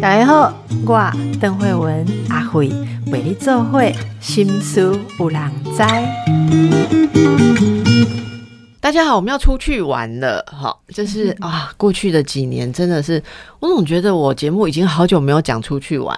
大家好，我邓慧文阿慧为你做会心思有人知。大家好，我们要出去玩了，好，就是啊，过去的几年真的是，我总觉得我节目已经好久没有讲出去玩。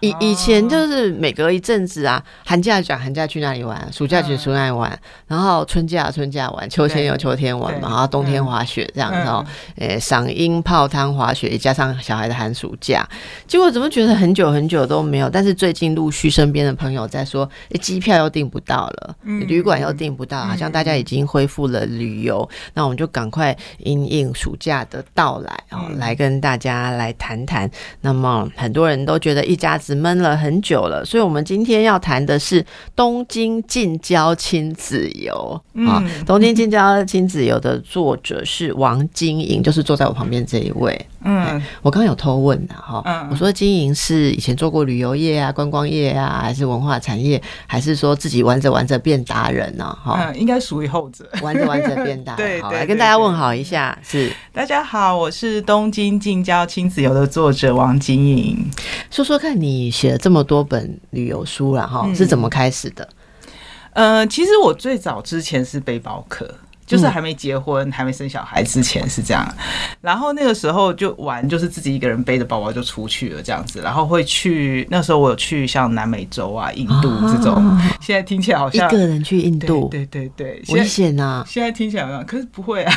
以以前就是每隔一阵子啊，寒假讲寒假去哪里玩，暑假去暑哪里玩，然后春假春假玩，秋天有秋天玩嘛，然后冬天滑雪这样子哦，诶，赏樱泡汤滑雪，加上小孩的寒暑假，结果怎么觉得很久很久都没有？但是最近陆续身边的朋友在说，诶，机票又订不到了，旅馆又订不到，好像大家已经恢复了旅游，那我们就赶快因应暑假的到来哦，来跟大家来谈谈。那么很多人都觉得一家。子闷了很久了，所以我们今天要谈的是东京近郊亲子游啊。东京近郊亲子游的作者是王晶莹，就是坐在我旁边这一位。嗯，我刚刚有偷问的哈，我说经营是以前做过旅游业啊、观光业啊，还是文化产业，还是说自己玩着玩着变达人呢？哈，嗯，应该属于后者，玩着玩着变达。对，好，来跟大家问好一下，是大家好，我是东京近郊亲子游的作者王晶莹，说说看。你写了这么多本旅游书了哈，是怎么开始的？呃，其实我最早之前是背包客，就是还没结婚、还没生小孩之前是这样。然后那个时候就玩，就是自己一个人背着包包就出去了这样子。然后会去那时候我有去像南美洲啊、印度这种。现在听起来好像一个人去印度，对对对，危险啊！现在听起来好像，可是不会啊。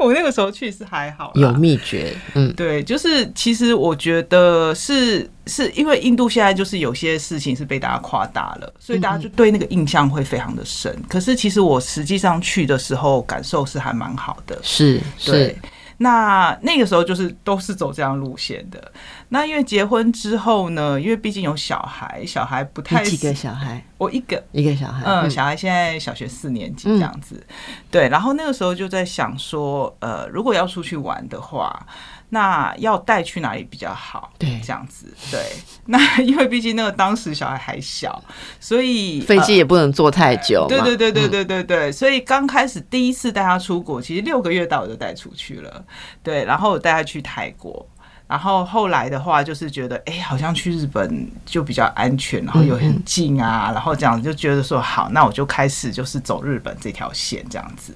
我那个时候去是还好，有秘诀，嗯，对，就是其实我觉得是是因为印度现在就是有些事情是被大家夸大了，所以大家就对那个印象会非常的深。可是其实我实际上去的时候感受是还蛮好的，是是。那那个时候就是都是走这样路线的。那因为结婚之后呢，因为毕竟有小孩，小孩不太几个小孩，我一个一个小孩，嗯，小孩现在小学四年级这样子。对，然后那个时候就在想说，呃，如果要出去玩的话。那要带去哪里比较好？对，这样子。对，那因为毕竟那个当时小孩还小，所以飞机也不能坐太久。对对对对对对对。所以刚开始第一次带他出国，其实六个月到我就带出去了。对，然后我带他去泰国，然后后来的话就是觉得，哎，好像去日本就比较安全，然后又很近啊，然后这样就觉得说好，那我就开始就是走日本这条线这样子。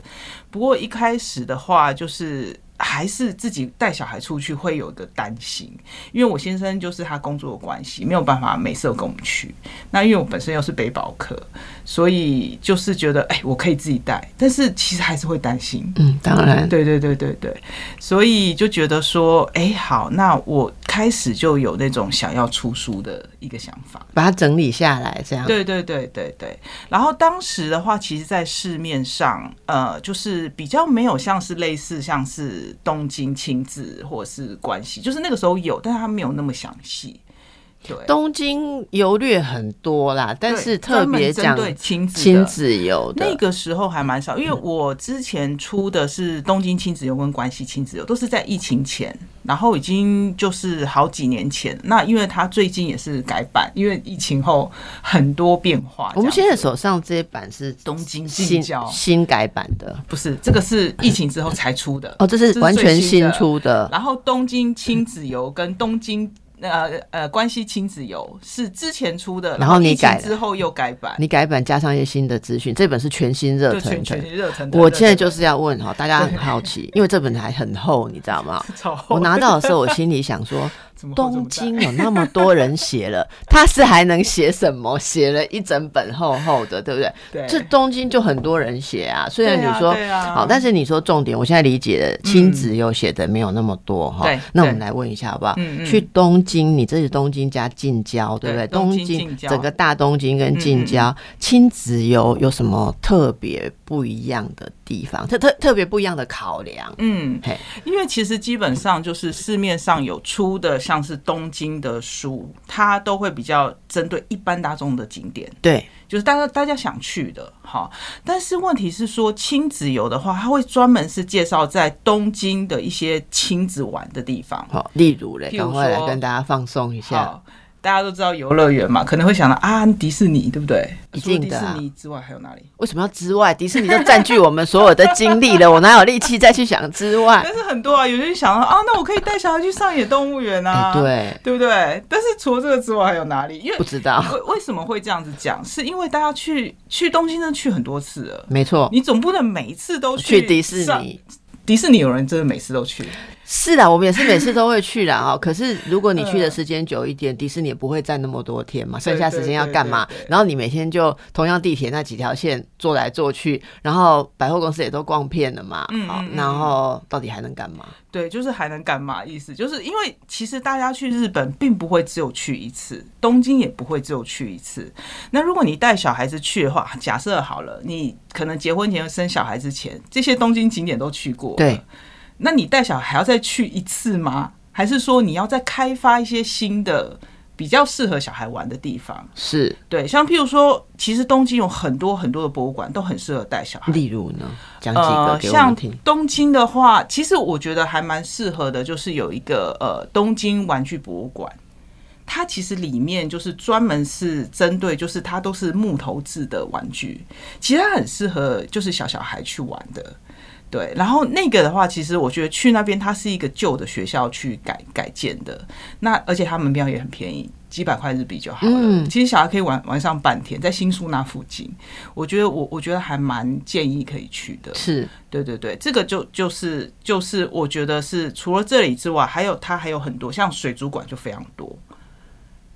不过一开始的话就是。还是自己带小孩出去会有个担心，因为我先生就是他工作的关系，没有办法每次都跟我们去。那因为我本身又是背包客，所以就是觉得哎，我可以自己带，但是其实还是会担心。嗯，当然，对对对对对，所以就觉得说，哎，好，那我开始就有那种想要出书的一个想法，把它整理下来，这样。对对对对对。然后当时的话，其实，在市面上，呃，就是比较没有像是类似像是。东京亲子或者是关系，就是那个时候有，但是它没有那么详细。对，东京游略很多啦，但是特别讲亲子亲子游，那个时候还蛮少。因为我之前出的是东京亲子游跟关西亲子游，都是在疫情前，然后已经就是好几年前。那因为它最近也是改版，因为疫情后很多变化。我们现在手上这一版是东京新新改版的，不是这个是疫情之后才出的哦，这是完全新出的。然后东京亲子游跟东京。呃呃，关系亲子游是之前出的，然后你改之后又改版，你改版加上一些新的资讯，这本是全新热腾腾。热腾我现在就是要问哈，大家很好奇，因为这本还很厚，你知道吗？我拿到的时候，我心里想说。东京有那么多人写了，他是还能写什么？写了一整本厚厚的，对不对？对，这东京就很多人写啊。虽然你说好，但是你说重点，我现在理解的亲子又写的没有那么多哈。那我们来问一下好不好？去东京，你这是东京加近郊，对不对？东京整个大东京跟近郊亲子游有什么特别不一样的地方？特特特别不一样的考量？嗯，嘿，因为其实基本上就是市面上有出的像。是东京的书，它都会比较针对一般大众的景点，对，就是大家大家想去的，哈。但是问题是说亲子游的话，它会专门是介绍在东京的一些亲子玩的地方，好，例如嘞，赶快来跟大家放松一下。大家都知道游乐园嘛，可能会想到啊迪士尼，对不对？一定的啊迪士尼之外还有哪里？为什么要之外？迪士尼就占据我们所有的精力了，我哪有力气再去想之外？但是很多啊，有些人想到啊，那我可以带小孩去上野动物园啊，哎，对，对不对？但是除了这个之外还有哪里？因为不知道，为为什么会这样子讲？是因为大家去去东京真的去很多次了，没错，你总不能每一次都去迪士。尼。迪士尼有人真的每次都去，是啦，我们也是每次都会去啦 哦。可是如果你去的时间久一点，迪士尼也不会占那么多天嘛，剩下时间要干嘛对对对？然后你每天就同样地铁那几条线坐来坐去，然后百货公司也都逛遍了嘛，好嗯嗯嗯然后到底还能干嘛？对，就是还能干嘛？意思就是因为其实大家去日本并不会只有去一次，东京也不会只有去一次。那如果你带小孩子去的话，假设好了，你可能结婚前生小孩之前，这些东京景点都去过，对，那你带小孩还要再去一次吗？还是说你要再开发一些新的比较适合小孩玩的地方？是，对，像譬如说，其实东京有很多很多的博物馆都很适合带小孩。例如呢，讲几个给我像们听。东京的话，其实我觉得还蛮适合的，就是有一个呃东京玩具博物馆。它其实里面就是专门是针对，就是它都是木头制的玩具，其实它很适合就是小小孩去玩的。对，然后那个的话，其实我觉得去那边它是一个旧的学校去改改建的，那而且它门票也很便宜，几百块日币就好了。嗯其实小孩可以玩玩上半天，在新宿那附近，我觉得我我觉得还蛮建议可以去的。是对对对，这个就就是就是我觉得是除了这里之外，还有它还有很多像水族馆就非常多，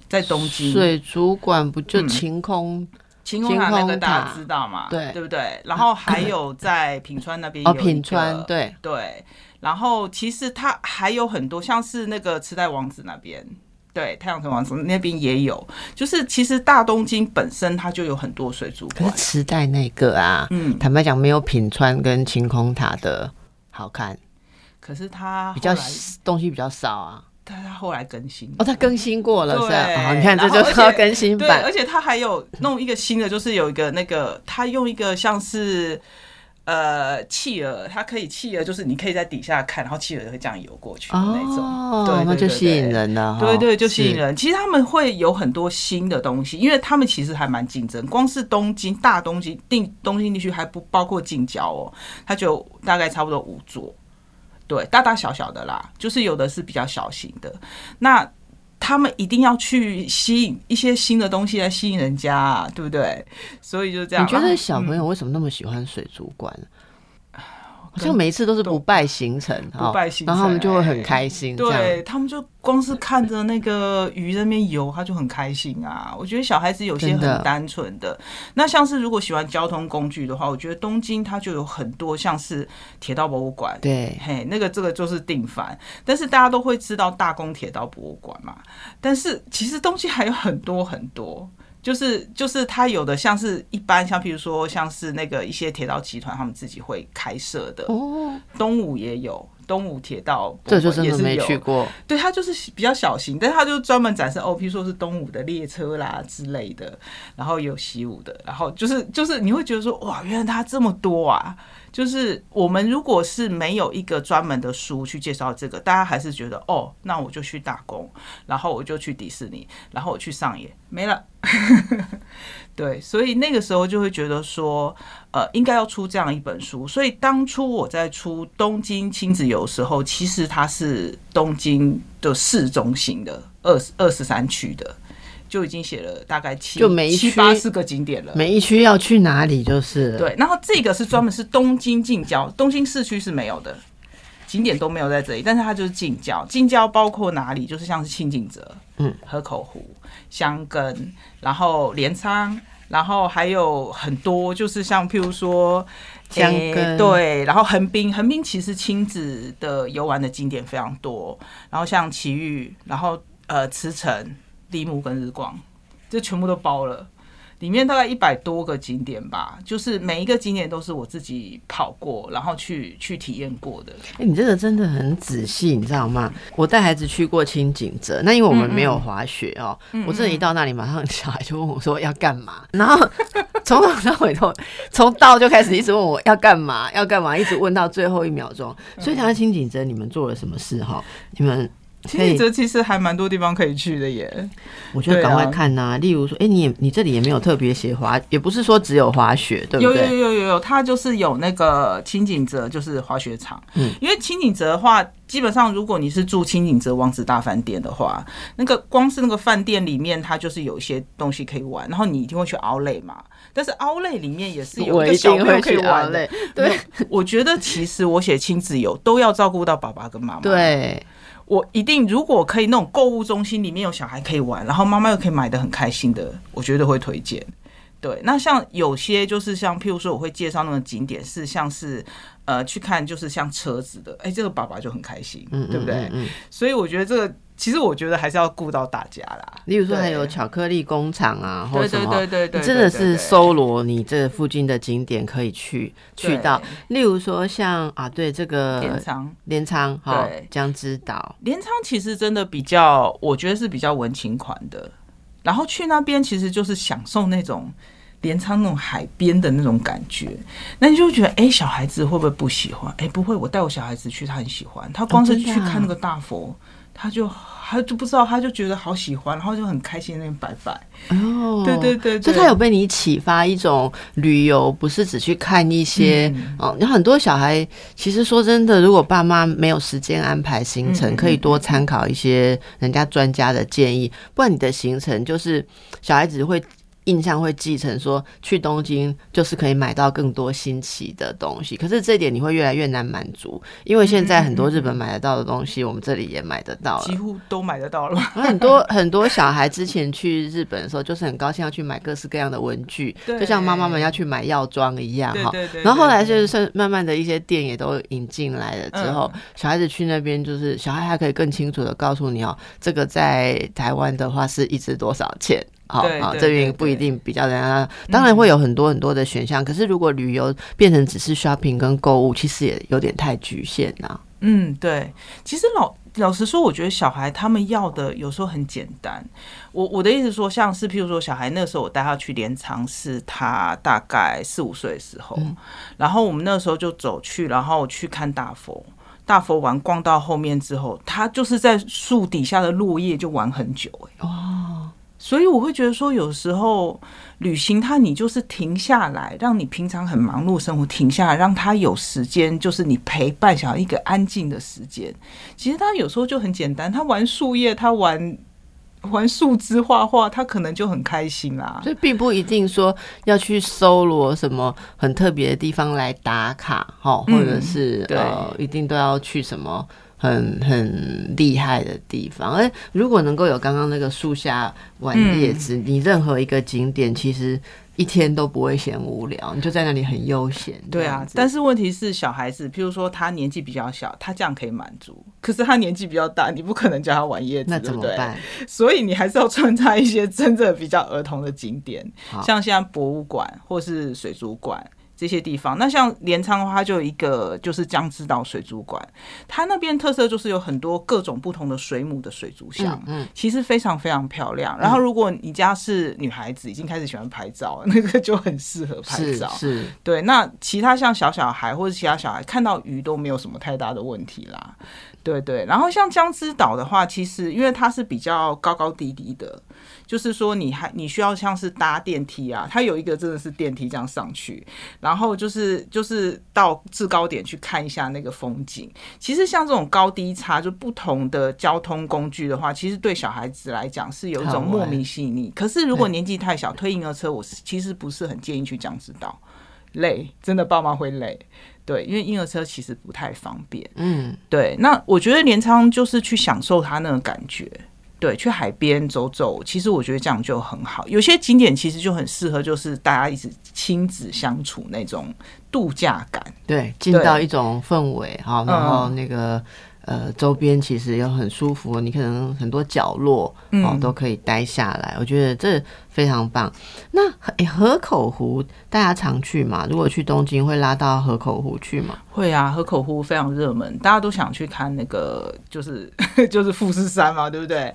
在东京水族馆不就嗯晴空？晴空塔那个大家知道嘛？对对不对？然后还有在品川那边，有品川对，对，然后其实它还有很多，像是那个池袋王子那边。对，太阳城王子那边也有，就是其实大东京本身它就有很多水族馆可是，池袋那个啊，嗯，坦白讲没有品川跟晴空塔的好看，可是它比较东西比较少啊。但他后来更新哦，他更新过了，是吧？哦，你看这就是要而且更新对，版而且他还有弄一个新的，就是有一个那个，他用一个像是呃企鹅，它可以企鹅，就是你可以在底下看，然后企鹅会这样游过去的那种。哦，对对对那就吸引人了哈。对对，就吸引。人。其实他们会有很多新的东西，因为他们其实还蛮竞争。光是东京大东京定东京地区还不包括近郊哦，它就大概差不多五座，对，大大小小的啦，就是有的是比较小型的。那他们一定要去吸引一些新的东西来吸引人家、啊，对不对？所以就这样。你觉得小朋嗯友为什么那么喜欢水族馆？好像每一次都是不败行程，不败行程然后他们就会很开心，对他们就光是看着那个鱼在那边游，他就很开心啊。我觉得小孩子有些很单纯的，那像是如果喜欢交通工具的话，我觉得东京它就有很多像是铁道博物馆。对，嘿，那个这个就是定番，但是大家都会知道大宫铁道博物馆嘛。但是其实东西还有很多很多，就是就是它有的像是一般像譬如说像是那个一些铁道集团他们自己会开设的，哦，东武也有，东武铁道博这就真的没去过。对，它就是比较小型，但是它就专门展示哦，譬如说是东武的列车啦之类的，然后有习武的，然后就是就是你会觉得说哇，原来它这么多啊！就是我们如果是没有一个专门的书去介绍这个，大家还是觉得哦，那我就去打工，然后我就去迪士尼，然后我去上野，没了。对，所以那个时候就会觉得说，呃，应该要出这样一本书。所以当初我在出东京亲子游的时候，其实它是东京的市中心的二二十三区的，就已经写了大概七就每一七区八四个景点了。每一区要去哪里就是了。对，然后这个是专门是东京近郊，东京市区是没有的，景点都没有在这里，但是它就是近郊。近郊包括哪里？就是像是清景泽、嗯，河口湖、香根，然后镰仓，然后还有很多，就是像譬如说。箱诶根对，然后横滨，横滨其实亲子的游玩的景点非常多，然后像奇遇，然后呃茨城、立木跟日光，这全部都包了。里面大概一百多个景点吧，就是每一个景点都是我自己跑过，然后去去体验过的。哎、你这个真的很仔细，你知道吗？我带孩子去过清景泽，那因为我们没有滑雪哦、我真的一到那里，马上 小孩就问我说要干嘛，然后从头到尾都从到就开始一直问我要干嘛，要干嘛，一直问到最后一秒钟。所以讲到清景泽，你们做了什么事哈？你们清景泽其实还蛮多地方可以去的耶。我觉得赶快看呐、例如说，哎、你也你这里也没有特别写滑，也不是说只有滑雪，对不对有有？有有有，它就是有那个清景泽，就是滑雪场。嗯因为清景泽的话，基本上如果你是住清景泽王子大饭店的话，那个光是那个饭店里面，它就是有一些东西可以玩，然后你一定会去奥莱嘛。但是奥莱里面也是有我一一个小朋友可以去玩对我觉得其实我写亲子游都要照顾到爸爸跟妈妈。，对，我一定如果可以那种购物中心里面有小孩可以玩，然后妈妈又可以买的很开心的，我觉得会推荐。对，那像有些就是像譬如说我会介绍那种景点是像是呃去看就是像车子的，哎、这个爸爸就很开心，嗯，对不对？所以我觉得这个其实我觉得还是要顾到大家啦。例如说还有巧克力工厂啊，或什么，对对对，你真的是搜罗你这附近的景点可以去去到，例如说像啊，对这个镰仓。镰仓哈江之岛，镰仓其实真的比较，我觉得是比较文情款的。然后去那边其实就是享受那种镰仓那种海边的那种感觉，那你就会觉得，哎、小孩子会不会不喜欢？哎、不会，我带我小孩子去，他很喜欢。他光是去看那个大佛，他就他就不知道，他就觉得好喜欢，然后就很开心那边摆摆。哦，对对对对所以他有被你启发一种旅游，不是只去看一些嗯哦。有很多小孩，其实说真的，如果爸妈没有时间安排行程，嗯嗯可以多参考一些人家专家的建议，不然你的行程就是小孩子会。印象会继承说去东京就是可以买到更多新奇的东西，可是这一点你会越来越难满足，因为现在很多日本买得到的东西，我们这里也买得到了几。乎都买得到了。很多很多小孩之前去日本的时候，就是很高兴要去买各式各样的文具，就像妈妈们要去买药妆一样哈。然后后来就是慢慢的一些店也都引进来了之后，嗯小孩子去那边就是小孩还可以更清楚的告诉你哦，这个在台湾的话是一支多少钱。好啊，对对这边不一定比较人家，当然会有很多很多的选项。可是如果旅游变成只是 shopping 跟购物，其实也有点太局限呐、嗯，对，其实老老实说，我觉得小孩他们要的有时候很简单。我我的意思说，像是譬如说，小孩那时候我带他去镰仓，是他大概四五岁的时候，嗯然后我们那时候就走去，然后去看大佛。大佛玩逛到后面之后，他就是在树底下的落叶就玩很久、欸，哦，所以我会觉得说，有时候旅行它你就是停下来，让你平常很忙碌的生活停下来，让他有时间，就是你陪伴小孩一个安静的时间。其实他有时候就很简单，他玩树叶，他玩玩树枝画画，他可能就很开心啦。所以并不一定说要去搜罗什么很特别的地方来打卡，哈，嗯或者是、对呃，一定都要去什么很很厉害的地方。而如果能够有刚刚那个树下玩叶子，你任何一个景点其实一天都不会嫌无聊，你就在那里很悠闲。对啊，但是问题是小孩子，譬如说他年纪比较小，他这样可以满足。可是他年纪比较大，你不可能叫他玩叶子，那？怎么办？所以你还是要穿插一些真正比较儿童的景点，像现在博物馆或是水族馆这些地方。那像镰仓的话，它就有一个就是江之岛水族馆，它那边特色就是有很多各种不同的水母的水族箱。嗯，其实非常非常漂亮。然后，如果你家是女孩子，已经开始喜欢拍照，那个就很适合拍照。是是，对，那其他像小小孩或者其他小孩看到鱼都没有什么太大的问题啦。对对，然后像江之岛的话，其实因为它是比较高高低低的，就是说你还你需要像是搭电梯啊，它有一个真的是电梯这样上去，然后就是就是到制高点去看一下那个风景。其实像这种高低差，就不同的交通工具的话，其实对小孩子来讲是有一种莫名吸引力。可是如果年纪太小，推婴儿车，我是其实不是很建议去江之岛，累，真的爸妈会累。对，因为婴儿车其实不太方便。嗯，对，那我觉得镰仓就是去享受它那个感觉。对，去海边走走，其实我觉得这样就很好。有些景点其实就很适合，就是大家一直亲子相处那种度假感。对，进到一种氛围哈，然后嗯那个。呃，周边其实又很舒服，你可能很多角落哦嗯都可以待下来，我觉得这非常棒。那诶河口湖大家常去嘛？如果去东京会拉到河口湖去吗？会啊，河口湖非常热门，大家都想去看那个，就是 就是富士山嘛，对不对？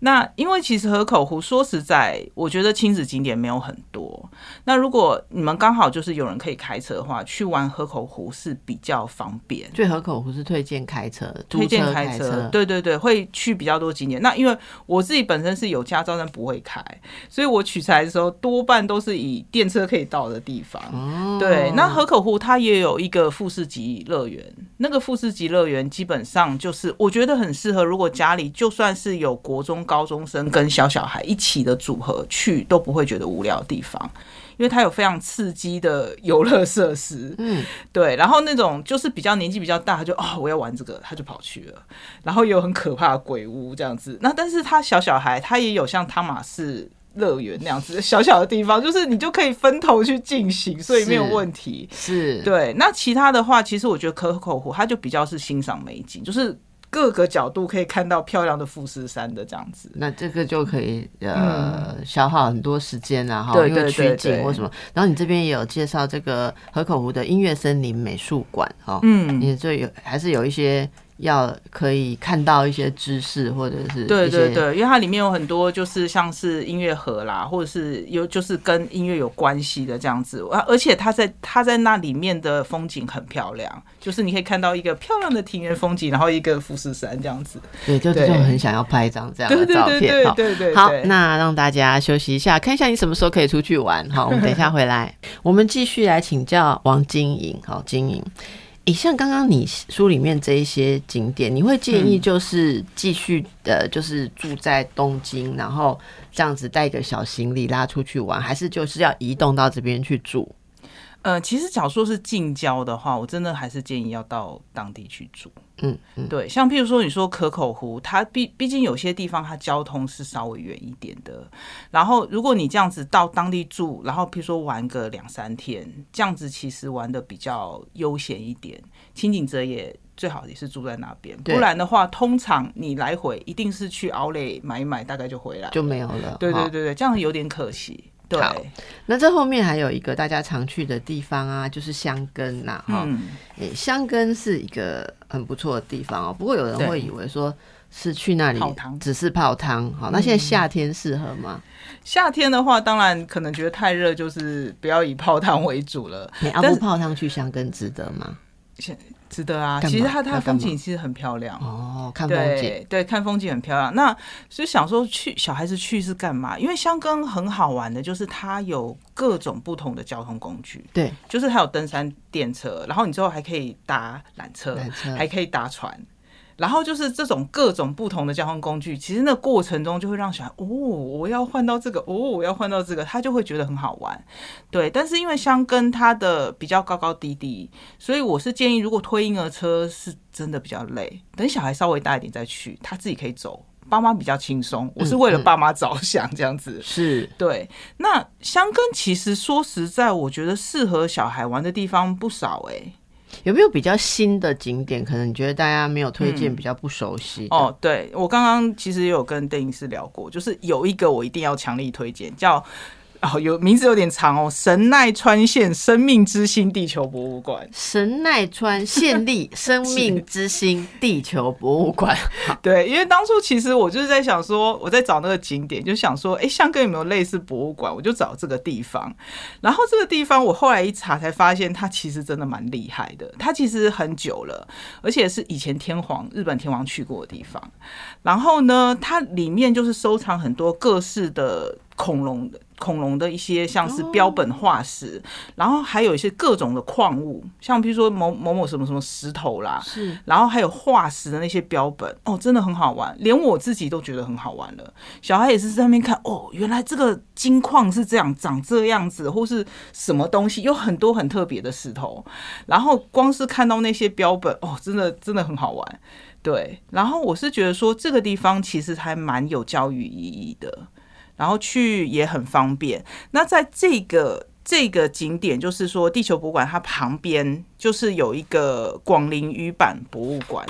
那因为其实河口湖说实在，我觉得亲子景点没有很多。那如果你们刚好就是有人可以开车的话，去玩河口湖是比较方便。所以河口湖是推荐开车的，推荐开车，对对对，会去比较多景点。那因为我自己本身是有驾照但不会开，所以我取材的时候多半都是以电车可以到的地方。哦，对，那河口湖它也有一个富士级乐园，那个富士级乐园基本上就是我觉得很适合，如果家里就算是有国中高中生跟小小孩一起的组合去，都不会觉得无聊的地方。因为它有非常刺激的游乐设施，嗯，对，然后那种就是比较年纪比较大，他就哦我要玩这个，他就跑去了，然后也有很可怕的鬼屋这样子。那但是他小小孩，他也有像汤马士乐园那样子小小的地方，就是你就可以分头去进行，所以没有问题。是，对，那其他的话，其实我觉得可口湖它就比较是欣赏美景，就是各个角度可以看到漂亮的富士山的这样子。那这个就可以呃、消耗很多时间啊，哈，嗯对因为取景或什么。然后你这边也有介绍这个河口湖的音乐森林美术馆，哈，嗯，你这有还是有一些要可以看到一些知识或者是对对对，因为它里面有很多就是像是音乐盒啦，或者是有就是跟音乐有关系的这样子，啊而且它在它在那里面的风景很漂亮，就是你可以看到一个漂亮的庭园风景，然后一个富士山这样子。对，就对就很想要拍一张这样的照对对对片哈。对对，好，那让大家休息一下，看一下你什么时候可以出去玩。好，我们等一下回来，我们继续来请教王晶莹。好，晶莹，诶，像刚刚你书里面这一些景点，你会建嗯议就是继续的，就是住在东京，然后这样子带个小行李拉出去玩，还是就是要移动到这边去住？呃，其实假如说是近郊的话，我真的还是建议要到当地去住。嗯嗯，对，像譬如说你说可口湖，它毕毕竟有些地方它交通是稍微远一点的。然后如果你这样子到当地住，然后譬如说玩个两三天，这样子其实玩的比较悠闲一点。清景泽也最好也是住在那边，不然的话，通常你来回一定是去奥莱买一买，大概就回来。就没有了。哈对对对对，这样有点可惜。对，好那这后面还有一个大家常去的地方啊，就是香根呐、哈、嗯，诶，香根是一个很不错的地方哦。不过有人对会以为说是去那里只是泡汤，好，那现在夏天适合吗？夏天的话，当然可能觉得太热，就是不要以泡汤为主了。你阿但是不泡汤去香根值得吗？值得啊，其实它它风景其实很漂亮。哦，看风景，对对，看风景很漂亮。那所以想说去小孩子去是干嘛？因为香根很好玩的，就是它有各种不同的交通工具，对，就是它有登山电车，然后你之后还可以搭缆车，缆车还可以搭船。然后就是这种各种不同的交通工具，其实那过程中就会让小孩哦，我要换到这个，哦，我要换到这个，他就会觉得很好玩。对，但是因为香根它的比较高高低低，所以我是建议，如果推婴儿车是真的比较累，等小孩稍微大一点再去，他自己可以走，爸妈比较轻松。我是为了爸妈着想这样子。是对，那香根其实说实在，我觉得适合小孩玩的地方不少哎、有没有比较新的景点？可能你觉得大家没有推荐，嗯比较不熟悉的哦，对我刚刚其实也有跟电影师聊过，就是有一个我一定要强力推荐，叫哦有名字有点长哦，神奈川县生命之星地球博物馆。神奈川县立 生命之星地球博物馆。对，因为当初其实我就是在想说，我在找那个景点，就想说，哎，香根有没有类似博物馆？我就找这个地方。然后这个地方我后来一查才发现，它其实真的蛮厉害的。它其实很久了，而且是以前天皇日本天皇去过的地方。然后呢，它里面就是收藏很多各式的恐龙的恐龙的一些像是标本化石，然后还有一些各种的矿物，像比如说某某某什么什么石头啦，是然后还有化石的那些标本，哦，真的很好玩，连我自己都觉得很好玩了。小孩也是在那边看，哦，原来这个金矿是这样长这样子，或是什么东西，有很多很特别的石头。然后光是看到那些标本，哦，真的真的很好玩。对，然后我是觉得说这个地方其实还蛮有教育意义的，然后去也很方便。那在这个这个景点，就是说地球博物馆它旁边就是有一个广陵鱼板博物馆。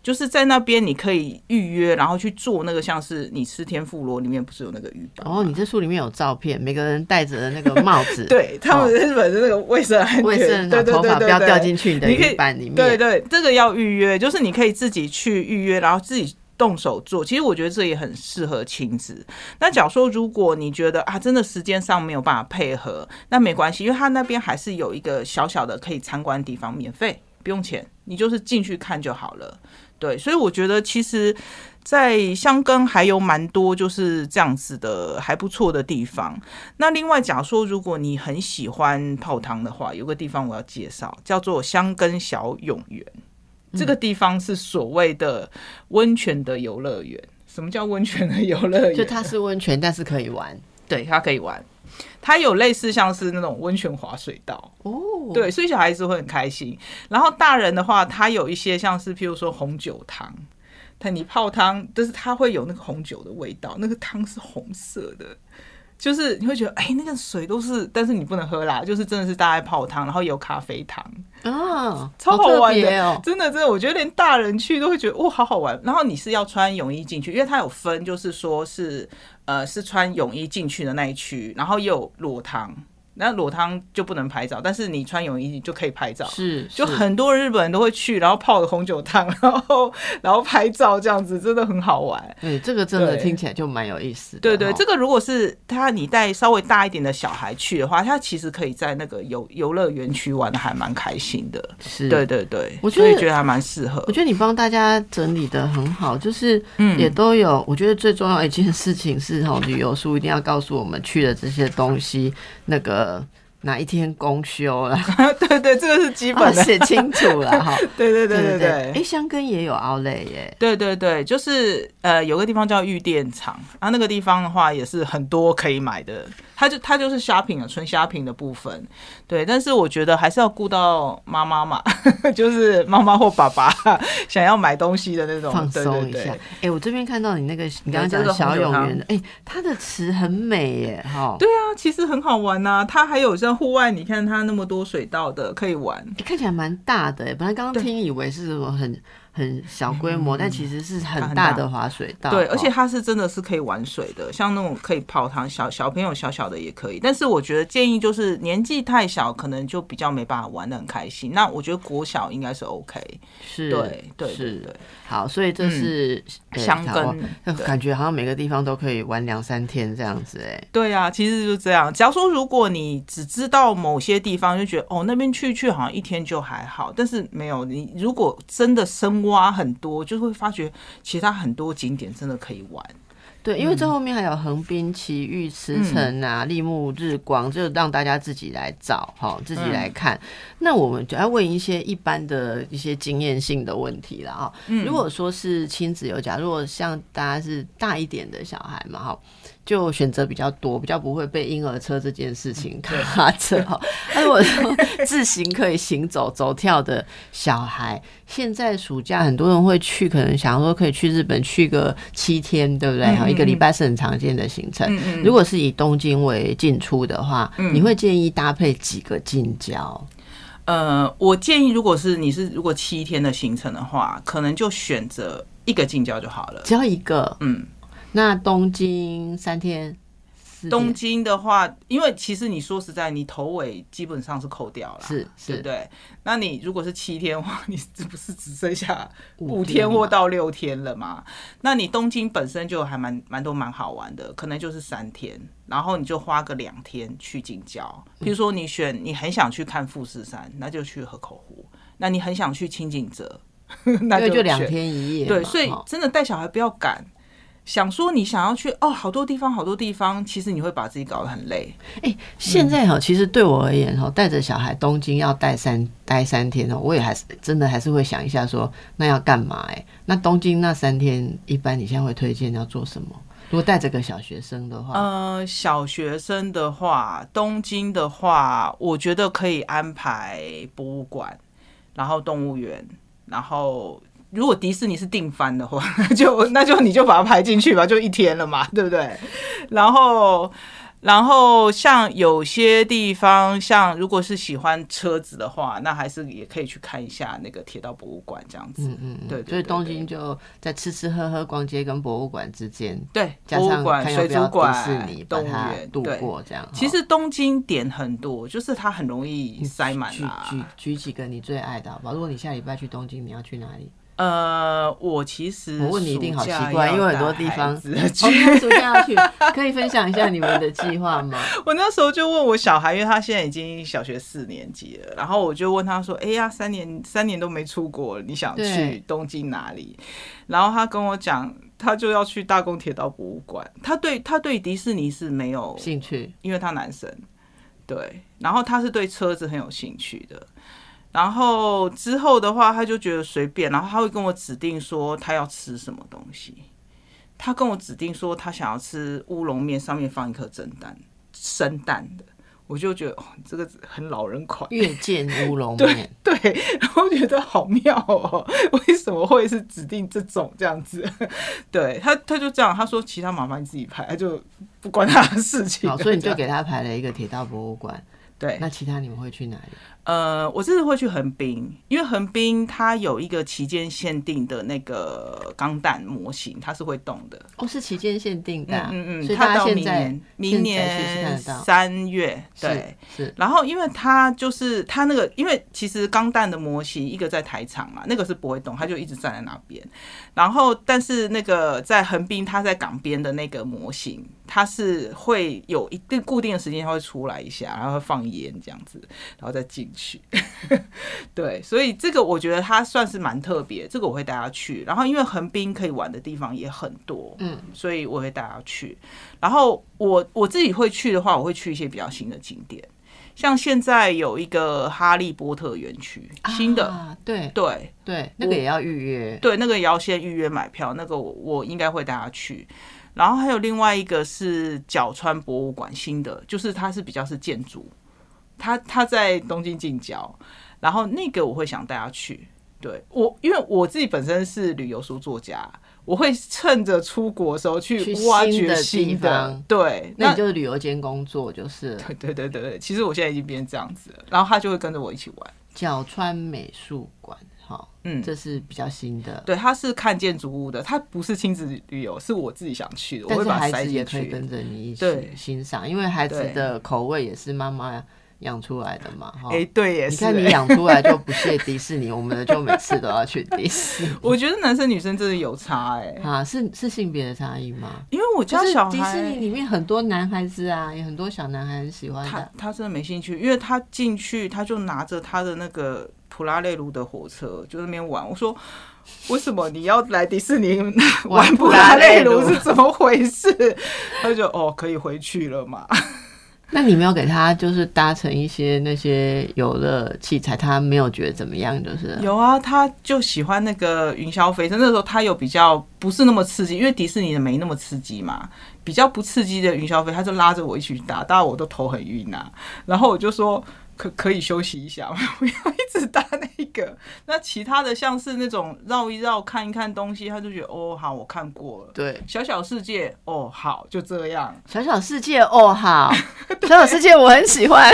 就是在那边，你可以预约，然后去做那个像是你吃天妇罗里面不是有那个鱼板？哦，你这书里面有照片，每个人戴着的那个帽子，对他们日本的那个卫生安全，卫生对对头发不要掉进去你的鱼板里面。对对，这个要预约，就是你可以自己去预约，然后自己动手做。其实我觉得这也很适合亲子。那假如说如果你觉得啊，真的时间上没有办法配合，那没关系，因为他那边还是有一个小小的可以参观的地方，免费不用钱，你就是进去看就好了。对，所以我觉得其实，在香根还有蛮多就是这样子的还不错的地方。那另外假如说，如果你很喜欢泡汤的话，有个地方我要介绍，叫做香根小泳园。这个地方是所谓的温泉的游乐园。什么叫温泉的游乐园？就它是温泉，但是可以玩。对，它可以玩。它有类似像是那种温泉滑水道哦，对，所以小孩子会很开心。然后大人的话，它有一些像是譬如说红酒汤，它你泡汤，但是它会有那个红酒的味道，那个汤是红色的。就是你会觉得，哎，那个水都是，但是你不能喝啦，就是真的是大家泡汤，然后有咖啡糖啊，超好玩的，真的真的，我觉得连大人去都会觉得哇，好好玩。然后你是要穿泳衣进去，因为它有分，就是说是呃是穿泳衣进去的那一区，然后也有裸汤。那裸汤就不能拍照，但是你穿泳衣就可以拍照。是，就很多日本人都会去，然后泡个红酒汤，然后然后拍照这样子，真的很好玩。对，这个真的听起来就蛮有意思。对对，这个如果是他你带稍微大一点的小孩去的话，他其实可以在那个游游乐园区玩的还蛮开心的。是，对对对，我觉得觉得还蛮适合。我觉得你帮大家整理的很好，就是也都有。我觉得最重要一件事情是从，旅游书一定要告诉我们去的这些东西那个。哪一天公休了？对对，这个是基本的，写清楚了哈。对对对对对。哎，香根也有奥莱耶。对对对，就是呃，有个地方叫玉电厂，啊，那个地方的话也是很多可以买的。它就它就是虾品啊，纯虾品的部分。对，但是我觉得还是要顾到妈妈嘛，就是妈妈或爸爸 想要买东西的那种，放松一下。哎，我这边看到你那个你刚刚讲的小泳园的，哎，它的池很美耶，哈。对啊，其实很好玩呐。它还有像户外，你看它那么多水道的可以玩，看起来蛮大的。本来刚刚听以为是什么很。很小规模，但其实是很大的滑水道。对，而且它是真的是可以玩水的，像那种可以泡汤，小小朋友小小的也可以。但是我觉得建议就是年纪太小，可能就比较没办法玩的很开心。那我觉得国小应该是 OK。是，对对是对。好，所以这是香根，感觉好像每个地方都可以玩两三天这样子。哎，对啊，其实就这样。假如说如果你只知道某些地方，就觉得哦那边去去好像一天就还好，但是没有你如果真的深挖很多，就会发觉其他很多景点真的可以玩。对，因为这后面还有横滨、奇遇、池城啊、立木、日光，就让大家自己来找哈，自己来看。那我们就要问一些一般的一些经验性的问题了啊。如果说是亲子游，假如果像大家是大一点的小孩嘛，哈。就选择比较多，比较不会被婴儿车这件事情卡着哈。那如果说自行可以行走、走跳的小孩，现在暑假很多人会去，可能想说可以去日本去个七天，对不对？哈，一个礼拜是很常见的行程。如果是以东京为进出的话，你会建议搭配几个近郊？呃，我建议如果是你是如果七天的行程的话，可能就选择一个近郊就好了，只要一个，嗯。那东京三天，东京的话，因为其实你说实在，你头尾基本上是扣掉了，是，对不对？那你如果是七天的话，你是不是只剩下五天或到六天了嘛？那你东京本身就还蛮蛮多蛮好玩的，可能就是三天，然后你就花个两天去近郊。比如说你选你很想去看富士山，那就去河口湖；那你很想去清景泽，那就两天一夜。对，所以真的带小孩不要赶。想说你想要去哦，好多地方，好多地方，其实你会把自己搞得很累。哎，现在哈，其实对我而言哈，带着小孩东京要待三待三天哦，我也还是真的还是会想一下说，那要干嘛？哎，那东京那三天，一般你现在会推荐要做什么？如果带着个小学生的话，呃，小学生的话，东京的话，我觉得可以安排博物馆，然后动物园，然后。如果迪士尼是定番的话，就那就你就把它排进去吧，就一天了嘛，对不对？然后，然后像有些地方，像如果是喜欢车子的话，那还是也可以去看一下那个铁道博物馆这样子。嗯嗯，对。所以东京就在吃吃喝喝、逛街跟博物馆之间，对，博物馆、水族馆、迪士尼、动物园度过这样。其实东京点很多，就是它很容易塞满啊。举举几个你最爱的好不好？如果你下礼拜去东京，你要去哪里？呃，我其实我问你一定好奇怪因为很多地方子 哦，去你暑假要去，可以分享一下你们的计划吗？我那时候就问我小孩，因为他现在已经小学四年级了，然后我就问他说：“哎呀，三年三年都没出国，你想去东京哪里？”然后他跟我讲，他就要去大宫铁道博物馆。他对他对迪士尼是没有，兴趣因为他男生，对，然后他是对车子很有兴趣的。然后之后的话，他就觉得随便，然后他会跟我指定说他要吃什么东西。他跟我指定说他想要吃乌龙面，上面放一颗蒸蛋，生蛋的。我就觉得哦，这个很老人款。月见乌龙 面，对，然后觉得好妙哦，为什么会是指定这种这样子？对他，他就这样，他说其他麻烦你自己排，他就不关他的事情。好，所以你就给他排了一个铁道博物馆。对，那其他你们会去哪里？呃，我这次会去横滨，因为横滨它有一个期间限定的那个钢弹模型，它是会动的。哦，是期间限定的啊、嗯嗯嗯，所以它到明年明年三月，对。是是然后，因为它就是它那个，因为其实钢弹的模型一个在台场嘛，那个是不会动，它就一直站在那边。然后，但是那个在横滨，它在港边的那个模型，它是会有一定固定的时间，它会出来一下，然后会放烟这样子，然后再进去。对，所以这个我觉得它算是蛮特别，这个我会带他去。然后，因为横滨可以玩的地方也很多，嗯，所以我会带他去。然后我我自己会去的话，我会去一些比较新的景点，像现在有一个哈利波特园区，新的，啊、对对对，那个也要预约。对，那个也要先预约买票，那个我我应该会带他去。然后还有另外一个是角川博物馆，新的，就是它是比较是建筑，它它在东京近郊，然后那个我会想带他去。对我，因为我自己本身是旅游书作家，我会趁着出国的时候去去挖掘新的地方。对，那你就是旅游间工作，就是对对对对对，其实我现在已经变成这样子了，然后他就会跟着我一起玩。角川美术馆，好，嗯，这是比较新的。对，他是看建筑物的，他不是亲子旅游，是我自己想去的，我但是会把孩子也去。可以跟着你一起欣赏，因为孩子的口味也是妈妈养出来的嘛，哈。哎、对，也是、你看你哎养出来就不屑迪士尼，我们的就每次都要去迪士尼。我觉得男生女生真的有差哎、啊，是是性别的差异吗？因为我家就是小孩迪士尼里面很多男孩子啊，有很多小男孩很喜欢他的。他真的没兴趣，因为他进去他就拿着他的那个普拉雷卢的火车就那边玩。我说为什么你要来迪士尼玩普拉雷卢是怎么回事？他就哦可以回去了嘛。那你没有给他就是搭乘一些那些游乐器材，他没有觉得怎么样，就是有啊，他就喜欢那个云霄飞车。那时候他有比较不是那么刺激，因为迪士尼的没那么刺激嘛，比较不刺激的云霄飞，他就拉着我一起去搭，搭我都头很晕啊。然后我就说可可以休息一下吗？不要一直搭那个。那其他的像是那种绕一绕、看一看东西，他就觉得哦好，我看过了。对小小世界哦好，就这样。小小世界哦，好，小小世界我很喜欢，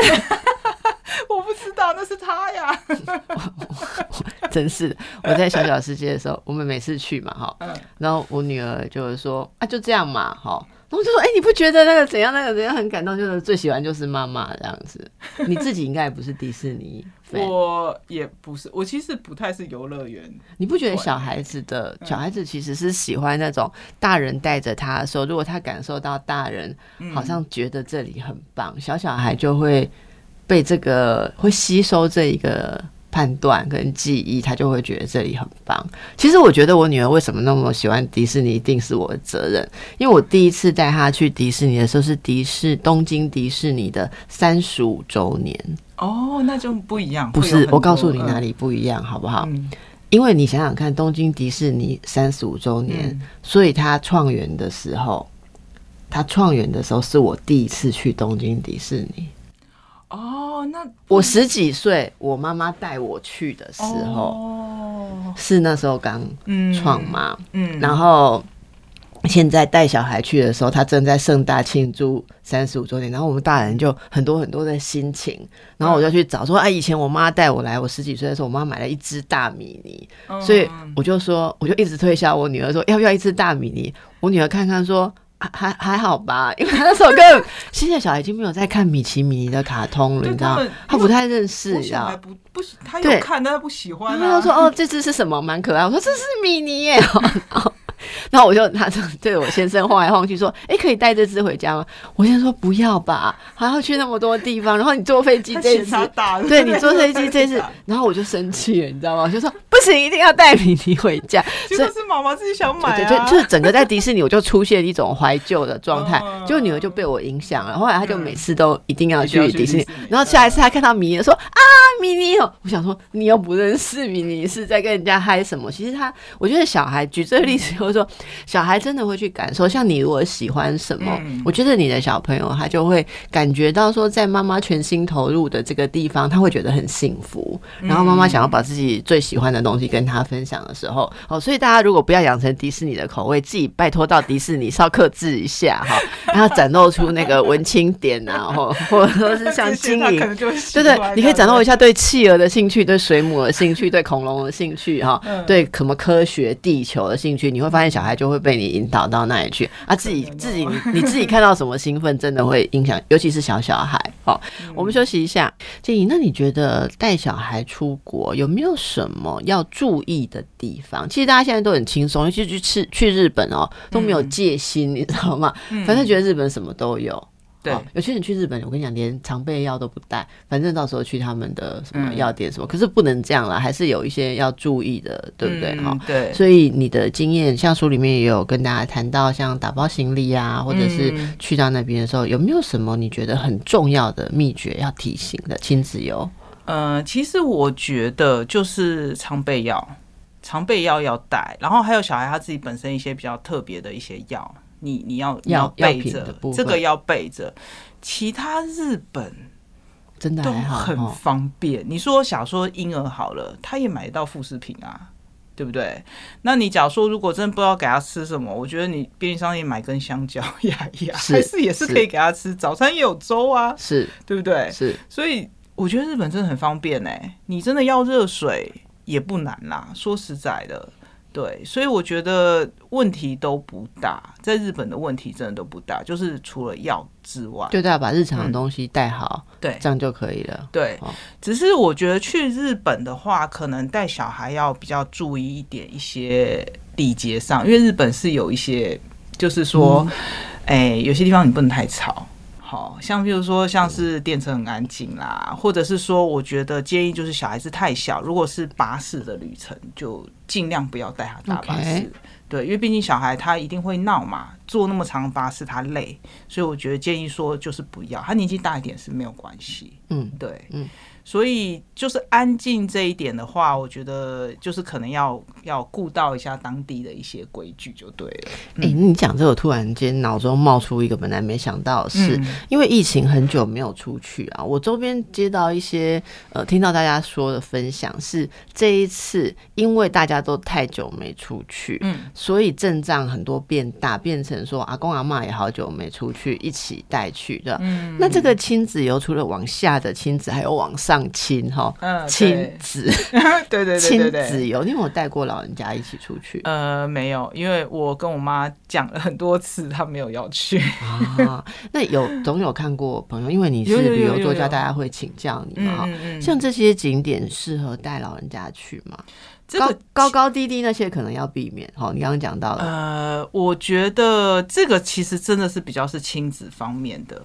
我不知道那是他呀。真是的。我在小小世界的时候，我们每次去嘛，哈，嗯然后我女儿就是说啊，就这样嘛，哈。我就说，哎、你不觉得那个怎样，那个怎样很感动？就是最喜欢就是妈妈这样子。你自己应该也不是迪士尼我也不是，我其实不太是游乐园。你不觉得小孩子的小孩子其实是喜欢那种大人带着他的时候，如果他感受到大人好像觉得这里很棒，小小孩就会被这个会吸收这一个判断跟记忆，他就会觉得这里很棒。其实我觉得我女儿为什么那么喜欢迪士尼，一定是我的责任，因为我第一次带她去迪士尼的时候是迪士东京迪士尼的三十五周年，哦，那就不一样。不是我告诉你哪里不一样，好不好？嗯因为你想想看，东京迪士尼三十五周年，嗯所以他创园的时候，他创园的时候是我第一次去东京迪士尼。哦，那我十几岁，我妈妈带我去的时候，哦，是那时候刚嗯创嘛，嗯，然后。现在带小孩去的时候，他正在盛大庆祝三十五周年，然后我们大人就很多很多的心情，然后我就去找说，哎，以前我妈带我来，我十几岁的时候，我妈买了一只大米泥，嗯所以我就说，我就一直推销我女儿说，要不要一只大米泥？我女儿看看说。还还还好吧，因为他那时候根本现在小孩已经没有在看米奇米妮的卡通了，你知道他不太认识，你知道我小孩。不不喜，他有看，但他不喜欢。他说：“哦，这只是什么？蛮可爱。”我说：“这是米妮耶。” 然后，我就拿着对我先生晃来晃去说：“哎，可以带这只回家吗？”我先生说：“不要吧，还要去那么多地方。然后你坐飞机这一次，对你坐飞机这次，然后我就生气了，你知道吗？我就说不行，一定要带米妮回家。结果是妈妈自己想买对对，啊，就就是整个在迪士尼，我就出现一种怀旧的状态嗯，就女儿就被我影响了。后来她就每次都一定要去去迪士尼然后下一次她看到米妮说啊米妮哦，我想说你又不认识米妮，是在跟人家嗨什么？其实她，我觉得小孩举这个例子就是说，小孩真的会去感受。像你如果喜欢什么，嗯我觉得你的小朋友他就会感觉到说，在妈妈全心投入的这个地方，他会觉得很幸福。然后妈妈想要把自己最喜欢的东西跟他分享的时候，哦，所以大家如果不要养成迪士尼的口味，自己拜托到迪士尼稍克制一下哈，然后展露出那个文青点啊，或 或者说是像经营对对，你可以展露一下。下对企鹅的兴趣，对水母的兴趣，对恐龙的兴趣，哈，嗯对什么科学、地球的兴趣，你会发现小孩就会被你引导到那里去啊。自己自己你你自己看到什么兴奋，真的会影响，尤其是小小孩。好，我们休息一下。建议，那你觉得带小孩出国有没有什么要注意的地方？其实大家现在都很轻松，尤其去去去日本哦，都没有戒心，你知道吗？反正觉得日本什么都有。对。哦有些人去日本，我跟你讲，连常备药都不带，反正到时候去他们的什么药店什么，可是不能这样啦，还是有一些要注意的，对不对？哈、嗯对，所以你的经验，像书里面也有跟大家谈到，像打包行李啊，或者是嗯。去到那边的时候，有没有什么你觉得很重要的秘诀要提醒的？亲子游，呃，其实我觉得就是常备药，常备药要带，然后还有小孩他自己本身一些比较特别的一些药，你你要你药备着这个要备着。其他日本真的都很哦。方便。你说想说婴儿好了，他也买得到副食品啊。对不对？那你假如说如果真的不知道给他吃什么，我觉得你便利商店买根香蕉压一压，是还是也是可以给他吃。早餐也有粥啊，是对不对？是，所以我觉得日本真的很方便哎、你真的要热水也不难啦。说实在的，对，所以我觉得问题都不大，在日本的问题真的都不大，就是除了药之外，就大家把日常的东西带好，对这样就可以了。对哦，只是我觉得去日本的话，可能带小孩要比较注意一点一些礼节上，因为日本是有一些，就是说，哎、有些地方你不能太吵。好像比如说像是电车很安静啦，或者是说，我觉得建议就是小孩子太小，如果是巴士的旅程，就尽量不要带他搭巴士。对，因为毕竟小孩他一定会闹嘛，坐那么长的巴士他累，所以我觉得建议说就是不要，他年纪大一点是没有关系。嗯，对，嗯，所以就是安静这一点的话，我觉得就是可能要要顾到一下当地的一些规矩就对了。哎、你讲这个，我突然间脑中冒出一个本来没想到的事，嗯因为疫情很久没有出去啊，我周边接到一些呃，听到大家说的分享是这一次，因为大家都太久没出去，嗯，所以阵仗很多变大，变成说阿公阿妈也好久没出去，一起带去的。嗯那这个亲子游除了往下的亲子，还有往上亲哈，嗯，亲对子对对对亲子 游，你有带过老人家一起出去？呃，没有，因为我跟我妈讲了很多次，她没有要去。啊，那有总有看过朋友，因为你是旅游作家，大家会请教你嘛。像这些景点适合带老人家去吗？高这个高高低低那些可能要避免。好，你刚刚讲到了，呃，我觉得这个其实真的是比较是亲子方面的，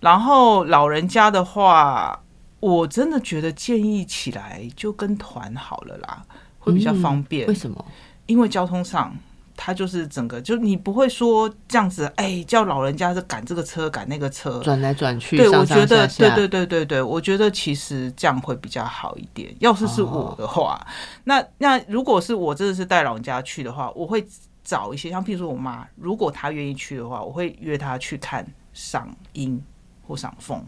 然后老人家的话，我真的觉得建议起来就跟团好了啦，会比较方便。嗯为什么？因为交通上，它就是整个就你不会说这样子，哎，叫老人家是赶这个车赶那个车。转来转去，对，上我觉得，对对对对对，我觉得其实这样会比较好一点。要是是我的话，那那如果是我真的是带老人家去的话，我会找一些像譬如说我妈，如果她愿意去的话，我会约她去看赏樱或赏枫。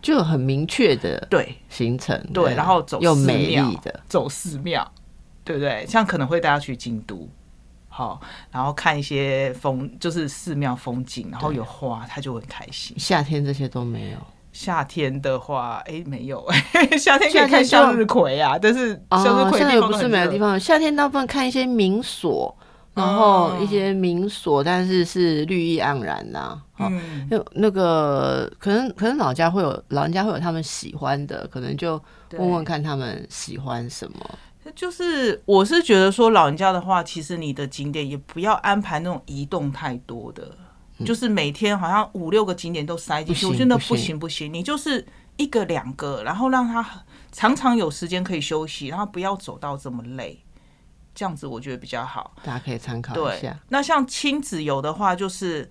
就有很明确的对行程，对，然后走寺又美庙丽的，走寺庙，对不对？像可能会带他去京都。好，然后看一些风，就是寺庙风景，然后有花，他就很开心。夏天这些都没有。夏天的话，哎，没有，夏天可以看向日葵啊，但是向日哦，葵现在也不是每个地方，夏天大部分看一些民所。然后一些民所，但是是绿意盎然呐。嗯，就那个可能可能老家会有老人家会有他们喜欢的，可能就问问看他们喜欢什么。就是我是觉得说老人家的话，其实你的景点也不要安排那种移动太多的，就是每天好像五六个景点都塞进去，我觉得不行不行。你就是一个两个，然后让他常常有时间可以休息，然后不要走到这么累，这样子我觉得比较好。大家可以参考一下。那像亲子游的话，就是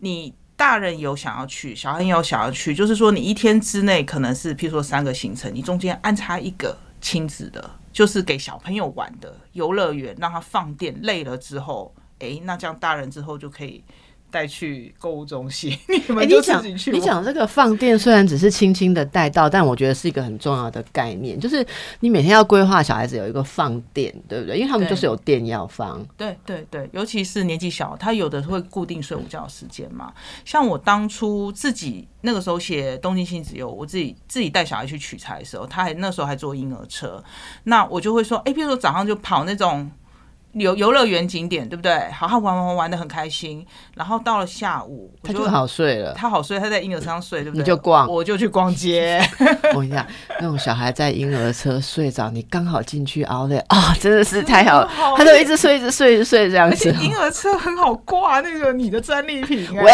你大人有想要去，小孩也有想要去，就是说你一天之内可能是譬如说三个行程，你中间安插一个亲子的。就是给小朋友玩的游乐园，让他放电，累了之后，哎，那这样大人之后就可以。带去购物中心，你们就自己去。你讲这个放电虽然只是轻轻的带到，但我觉得是一个很重要的概念，就是你每天要规划小孩子有一个放电，对不对？因为他们就是有电要放。对对对，尤其是年纪小，他有的会固定睡午觉时间嘛。像我当初自己那个时候写《东京亲子游》，我自己自己带小孩去取材的时候，他还那时候还坐婴儿车，那我就会说，哎，比如说早上就跑那种。游游乐园景点对不对？好，好玩玩玩玩的很开心。然后到了下午，他就好睡了。他好睡，他在婴儿车上睡，对不对？你就逛，我就去逛街。我跟你讲，那种小孩在婴儿车睡着，你刚好进去熬的啊，真的是太好了。他就一直睡，一直睡，一直睡这样子。婴儿车很好挂那个你的战利品。喂，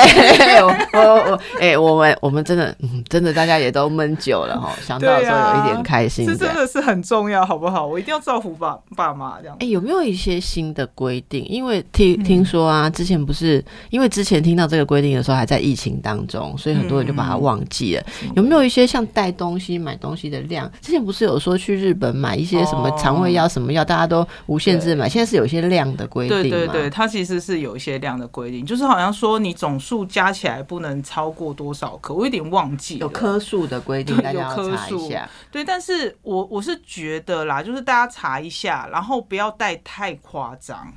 我我哎，我们我们真的嗯，真的大家也都闷久了哈，想到时候有一点开心，这真的是很重要，好不好？我一定要造福爸爸妈这样。哎，有没有一些？新的规定，因为听听说啊，之前不是因为之前听到这个规定的时候还在疫情当中，所以很多人就把它忘记了。有没有一些像带东西、买东西的量？之前不是有说去日本买一些什么肠胃药、什么药，大家都无限制买。现在是有一些量的规定对对对，它其实是有一些量的规定，就是好像说你总数加起来不能超过多少颗，我有点忘记有颗数的规定，大家要查一下。对，但是我我是觉得啦，就是大家查一下，然后不要带太快。夸张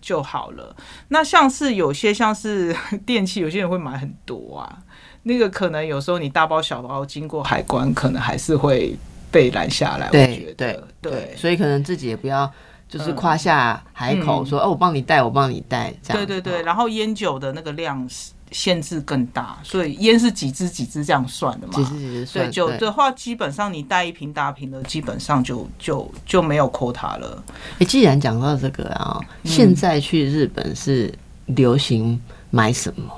就好了。那像是有些像是 电器，有些人会买很多啊。那个可能有时候你大包小包经过海关，可能还是会被拦下来。对对对，所以可能自己也不要就是夸下海口说哦，我帮你带，我帮你带这样。对对对，然后烟酒的那个量是。限制更大，所以烟是几支几支这样算的嘛？几支几支算？对，酒的话，基本上你带一瓶大瓶的，基本上就就就没有 quota 了。哎，既然讲到这个啊，现在去日本是流行买什么？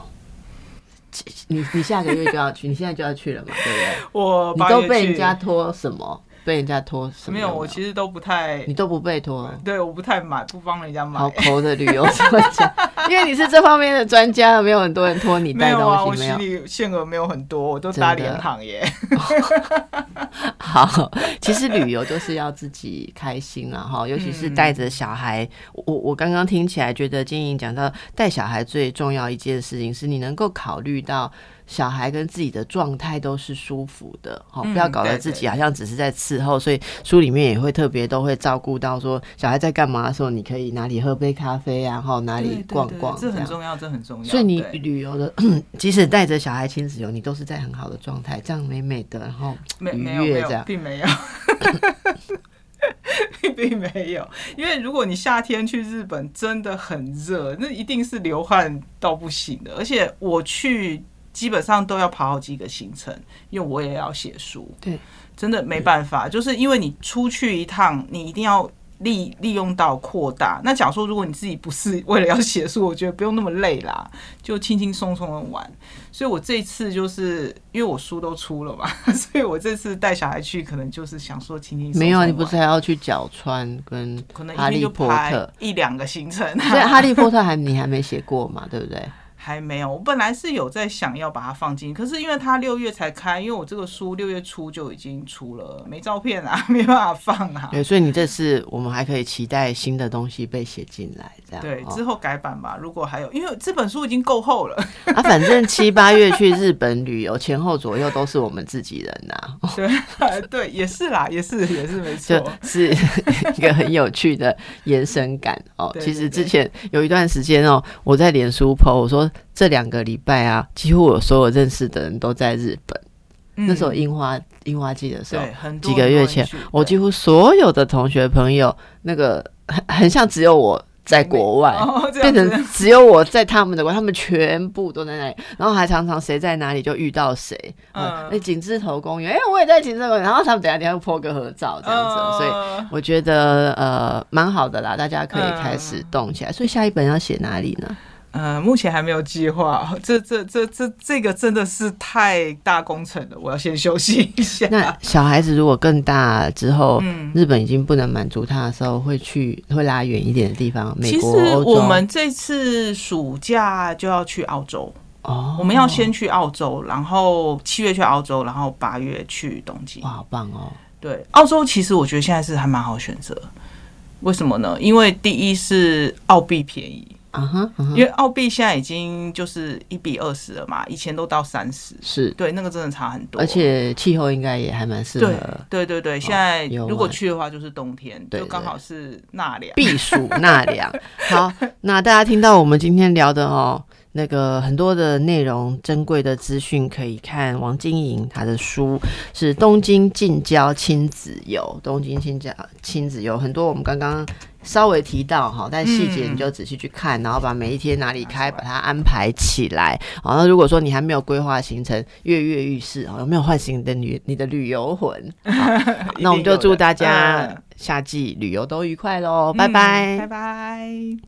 你你下个月就要去，你现在就要去了嘛？对不对？我你都被人家拖什么？被人家拖什么？没有，我其实都不太，你都不被拖。对，我不太买，不帮人家买。好抠的旅游专家，因为你是这方面的专家，没有很多人托你带东西。没有啊，我行李限额没有很多，我都搭联航耶。好，其实旅游就是要自己开心了哈，尤其是带着小孩。我我刚刚听起来觉得金莹讲到带小孩最重要一件事情是你能够考虑到。小孩跟自己的状态都是舒服的，好，不要搞得自己好像只是在伺候。所以书里面也会特别都会照顾到，说小孩在干嘛的时候，你可以哪里喝杯咖啡啊，然后哪里逛逛，这很重要，这很重要。所以你旅游的，即使带着小孩亲子游，你都是在很好的状态，这样美美的，然后愉悦这样，并没有，并没有。因为如果你夏天去日本真的很热，那一定是流汗到不行的。而且我去。基本上都要跑好几个行程，因为我也要写书。对，真的没办法，就是因为你出去一趟，你一定要利利用到扩大。那假如说如果你自己不是为了要写书，我觉得不用那么累啦，就轻轻松松的玩。所以我这次就是因为我书都出了嘛，所以我这次带小孩去，可能就是想说轻轻松松。没有，你不是还要去角川跟可能哈利波特一两个行程？所以哈利波特还你还没写过嘛，对不对？还没有，我本来是有在想要把它放进，可是因为它六月才开，因为我这个书六月初就已经出了，没照片啊，没办法放啊。对，所以你这次我们还可以期待新的东西被写进来，这样。对，之后改版吧。如果还有，因为这本书已经够厚了。啊，反正七八月去日本旅游，前后左右都是我们自己人呐。对，对，也是啦，也是，也是没错，是一个很有趣的延伸感哦。其实之前有一段时间哦，我在脸书 po 我说。这两个礼拜啊，几乎我所有认识的人都在日本。那时候樱花樱花季的时候，几个几月前，我几乎所有的同学朋友，那个很 很像只有我在国外，哦，变成只有我在他们的国，他们全部都在那里，然后还常常谁在哪里就遇到谁。嗯，嗯哎、景志头公园，哎、我也在景公园，然后他们等下等一下会 po 个合照这样子，嗯所以我觉得呃蛮好的啦，大家可以开始动起来。所以下一本要写哪里呢？呃，目前还没有计划，这这这这这个真的是太大工程了，我要先休息一下。那小孩子如果更大之后，嗯日本已经不能满足他的时候，会去会拉远一点的地方，美其实国、我们这次暑假就要去澳洲，哦，我们要先去澳洲，然后七月去澳洲，然后八月去东京哇，。好棒哦！对，澳洲其实我觉得现在是还蛮好选择，为什么呢？因为第一是澳币便宜，啊哈，因为澳币现在已经就是一比二十了嘛，以前都到三十，是，对，那个真的差很多。而且气候应该也还蛮适合对对对对，现在如果去的话就是冬天，对就刚好是纳凉。避暑纳凉。好，那大家听到我们今天聊的哦，那个很多的内容、珍贵的资讯，可以看王晶莹她的书是《东京近郊亲子游》，东京近郊亲子游很多我们刚刚。稍微提到哈，但细节嗯你就仔细去看，然后把每一天哪里开，把它安排起来。好，那如果说你还没有规划行程，跃跃欲试啊，有没有唤醒你的旅你的旅游魂？好，那我们就祝大家嗯夏季旅游都愉快喽，拜嗯拜拜拜。